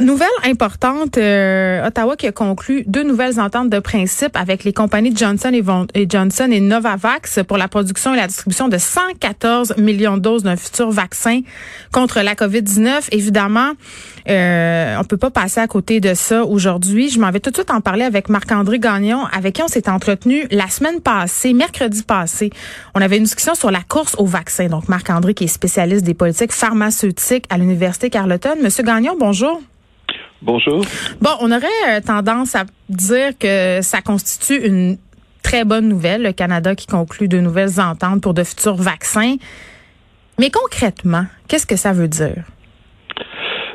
Nouvelle importante, euh, Ottawa qui a conclu deux nouvelles ententes de principe avec les compagnies Johnson et Johnson et Novavax pour la production et la distribution de 114 millions de doses d'un futur vaccin contre la COVID-19. Évidemment, euh, on peut pas passer à côté de ça aujourd'hui. Je m'en vais tout de suite en parler avec Marc-André Gagnon, avec qui on s'est entretenu la semaine passée, mercredi passé. On avait une discussion sur la course au vaccin. Donc, Marc-André qui est spécialiste des politiques pharmaceutiques à l'Université Carleton. Monsieur Gagnon, bonjour. Bonjour. Bon, on aurait euh, tendance à dire que ça constitue une très bonne nouvelle, le Canada qui conclut de nouvelles ententes pour de futurs vaccins. Mais concrètement, qu'est-ce que ça veut dire?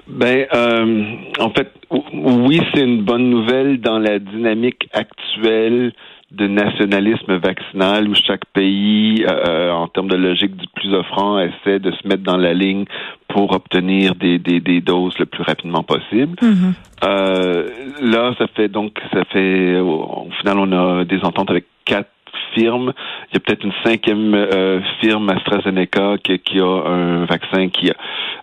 Ben, euh, en fait, oui, c'est une bonne nouvelle dans la dynamique actuelle de nationalisme vaccinal où chaque pays, euh, en termes de logique du plus offrant, essaie de se mettre dans la ligne pour obtenir des, des, des doses le plus rapidement possible. Euh, là, ça fait donc, ça fait, au, au final, on a des ententes avec quatre firmes. Il y a peut-être une cinquième euh, firme, AstraZeneca, qui, qui a un vaccin qui a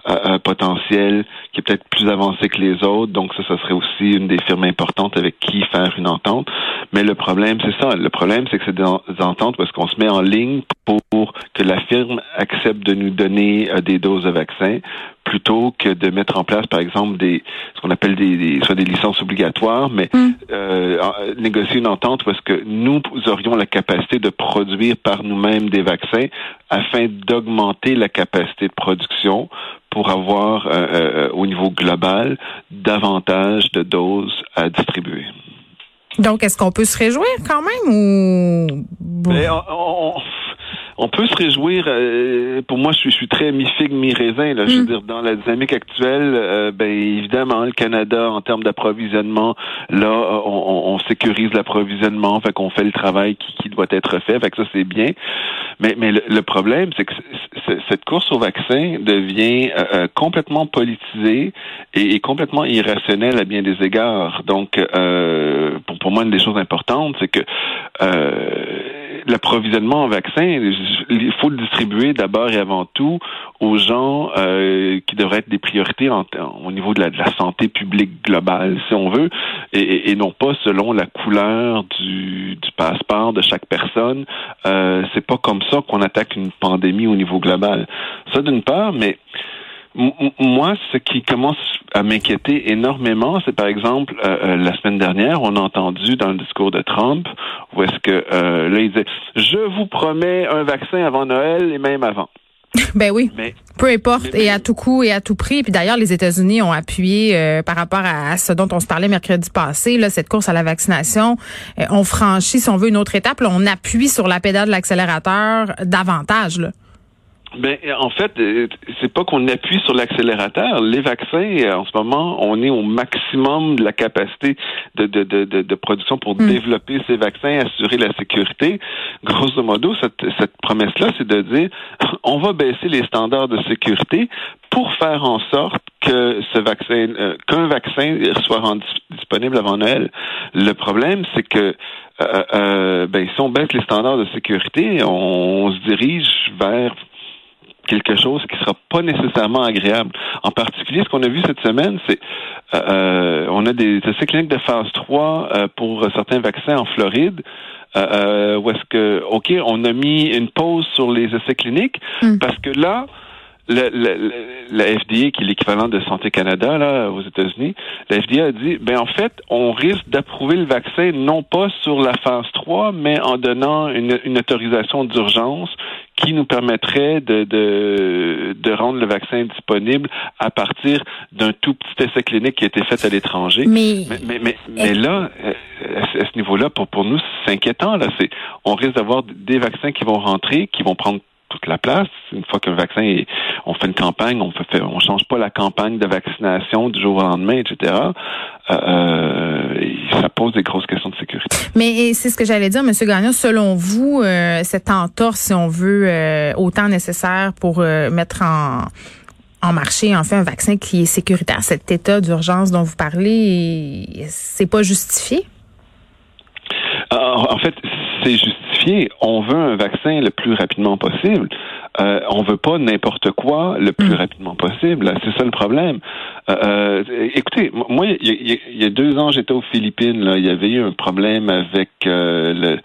euh, un potentiel qui est peut-être plus avancé que les autres. Donc ça, ça serait aussi une des firmes importantes avec qui faire une entente. Mais le problème, c'est ça. Le problème, c'est que c'est des en- des ententes parce qu'on se met en ligne pour que la firme accepte de nous donner euh, des doses de vaccin plutôt que de mettre en place, par exemple, des ce qu'on appelle des, des soit des licences obligatoires, mais euh, en- négocier une entente parce que nous aurions la capacité de produire par nous-mêmes des vaccins afin d'augmenter la capacité de production pour avoir euh, euh, au niveau global davantage de doses à distribuer. Donc, est-ce qu'on peut se réjouir quand même ou... Mais on, on- on peut se réjouir. euh, pour moi, je suis, je suis très mi-figue, mi-raisin. Là. Je veux Mm. dire, dans la dynamique actuelle, euh, ben évidemment, le Canada, en termes d'approvisionnement, là, on, on- on sécurise l'approvisionnement, fait qu'on fait le travail qui, qui doit être fait. Fait que ça, c'est bien. Mais, mais le, le problème, c'est que cette course au vaccin devient euh, euh, complètement politisée et, et complètement irrationnelle à bien des égards. Donc, euh, pour, pour moi, une des choses importantes, c'est que euh, l'approvisionnement en vaccin, il faut le distribuer d'abord et avant tout aux gens euh, qui devraient être des priorités en- au niveau de la, de la santé publique globale, si on veut, et, et- non pas selon la couleur du, du passeport de chaque personne. Euh, c'est pas comme ça qu'on attaque une pandémie au niveau global. Ça d'une part, mais Moi, ce qui commence à m'inquiéter énormément, c'est par exemple euh, euh, la semaine dernière, on a entendu dans le discours de Trump où est-ce que euh, là il disait je vous promets un vaccin avant Noël et même avant. Ben oui. Mais Peu importe, Mais- et à tout coup et à tout prix. Puis d'ailleurs, les États-Unis ont appuyé euh, par rapport à, à ce dont on se parlait mercredi passé, là, cette course à la vaccination. Euh, on franchit, si on veut, une autre étape. Là, on appuie sur la pédale de l'accélérateur davantage. Là. Ben, en fait, euh, c'est pas qu'on appuie sur l'accélérateur. Les vaccins, euh, en ce moment, on est au maximum de la capacité de, de, de, de, de production pour développer ces vaccins, assurer la sécurité. Grosso modo, cette, cette promesse-là, c'est de dire, on va baisser les standards de sécurité pour faire en sorte que ce vaccin, euh, qu'un vaccin soit rendu disponible avant Noël. Le problème, c'est que euh, euh, ben, si on baisse les standards de sécurité, on se dirige vers quelque chose qui sera pas nécessairement agréable. En particulier, ce qu'on a vu cette semaine, c'est euh, on a des essais cliniques de phase 3 euh, pour certains vaccins en Floride. Euh, euh, où est-ce que, OK, on a mis une pause sur les essais cliniques Mm. parce que là, le- la FDA, qui est l'équivalent de Santé Canada là aux États-Unis, la FDA a dit, ben en fait, on risque d'approuver le vaccin non pas sur la phase 3, mais en donnant une, une autorisation d'urgence qui nous permettrait de, de, de rendre le vaccin disponible à partir d'un tout petit essai clinique qui a été fait à l'étranger. Mais, Mais, mais, mais, mais là, euh, à ce- niveau-là, pour, pour nous, c'est inquiétant. Là, c'est, on risque d'avoir des vaccins qui vont rentrer, qui vont prendre toute la place. Une fois qu'un vaccin est, on fait une campagne, on fait, on change pas la campagne de vaccination du jour au lendemain, etc. Euh, euh, ça pose des grosses questions de sécurité. Mais c'est ce que j'allais dire, Monsieur Gagnon. Selon vous, euh, cette entorse, si on veut, euh, autant nécessaire pour mettre en en marché, en fait, un vaccin qui est sécuritaire, cet état d'urgence dont vous parlez, c'est pas justifié? En fait, c'est justifié. On veut un vaccin le plus rapidement possible. Euh, on veut pas n'importe quoi le plus mm. rapidement possible. C'est ça le problème. Euh, euh écoutez, moi, il y, a deux ans, j'étais aux Philippines. Il y avait eu un problème avec euh, le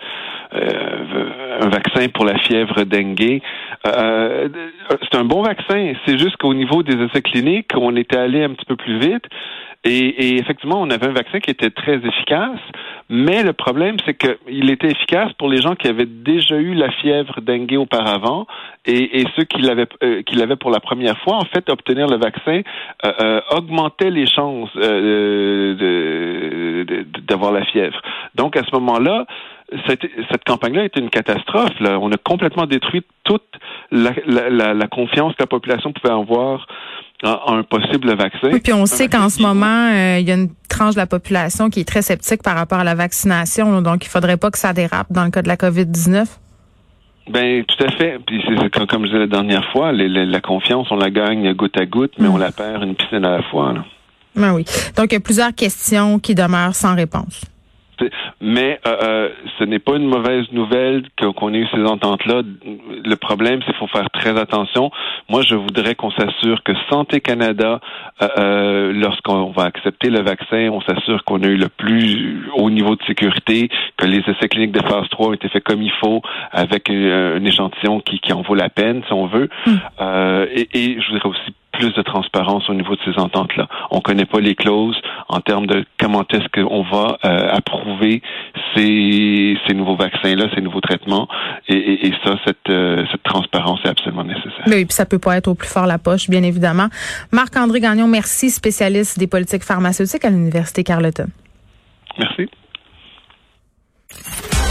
un vaccin pour la fièvre dengue. C'est un bon vaccin. C'est juste qu'au niveau des essais cliniques, on était allé un petit peu plus vite. Et, effectivement, on avait un vaccin qui était très efficace, mais le problème, c'est qu'il était efficace pour les gens qui avaient déjà eu la fièvre dengue auparavant, et, ceux qui l'avaient euh, qui l'avaient pour la première fois, en fait, obtenir le vaccin euh, euh augmentait les chances euh, d'avoir la fièvre. Donc, à ce moment-là, cette, cette campagne-là était une catastrophe. Là. On a complètement détruit toute la, la, la confiance que la population pouvait avoir un possible vaccin. Oui, puis on sait qu'en ce moment, euh, il y a une tranche de la population qui est très sceptique par rapport à la vaccination, donc il faudrait pas que ça dérape dans le cas de la COVID-19. Ben tout à fait. Puis c'est comme je disais la dernière fois, la confiance, on la gagne goutte à goutte, mais on mm. la perd une piscine à la fois. Là. Ben oui. Donc il y a plusieurs questions qui demeurent sans réponse. Mais euh, euh, ce n'est pas une mauvaise nouvelle qu'on ait eu ces ententes-là. Le problème, c'est qu'il faut faire très attention. Moi, je voudrais qu'on s'assure que Santé Canada, euh, euh lorsqu'on va accepter le vaccin, on s'assure qu'on a eu le plus haut niveau de sécurité, que les essais cliniques de phase 3 ont été faits comme il faut, avec un, échantillon qui, qui en vaut la peine, si on veut. Hum. Euh, et, et je voudrais aussi plus de transparence au niveau de ces ententes-là. On ne connaît pas les clauses en termes de comment est-ce qu'on va euh, approuver ces, ces nouveaux vaccins-là, ces nouveaux traitements. Et, et, ça, cette, euh, cette transparence est absolument nécessaire. Oui, puis ça peut pas être au plus fort la poche, bien évidemment. Marc-André Gagnon, merci, spécialiste des politiques pharmaceutiques à l'Université Carleton. Merci.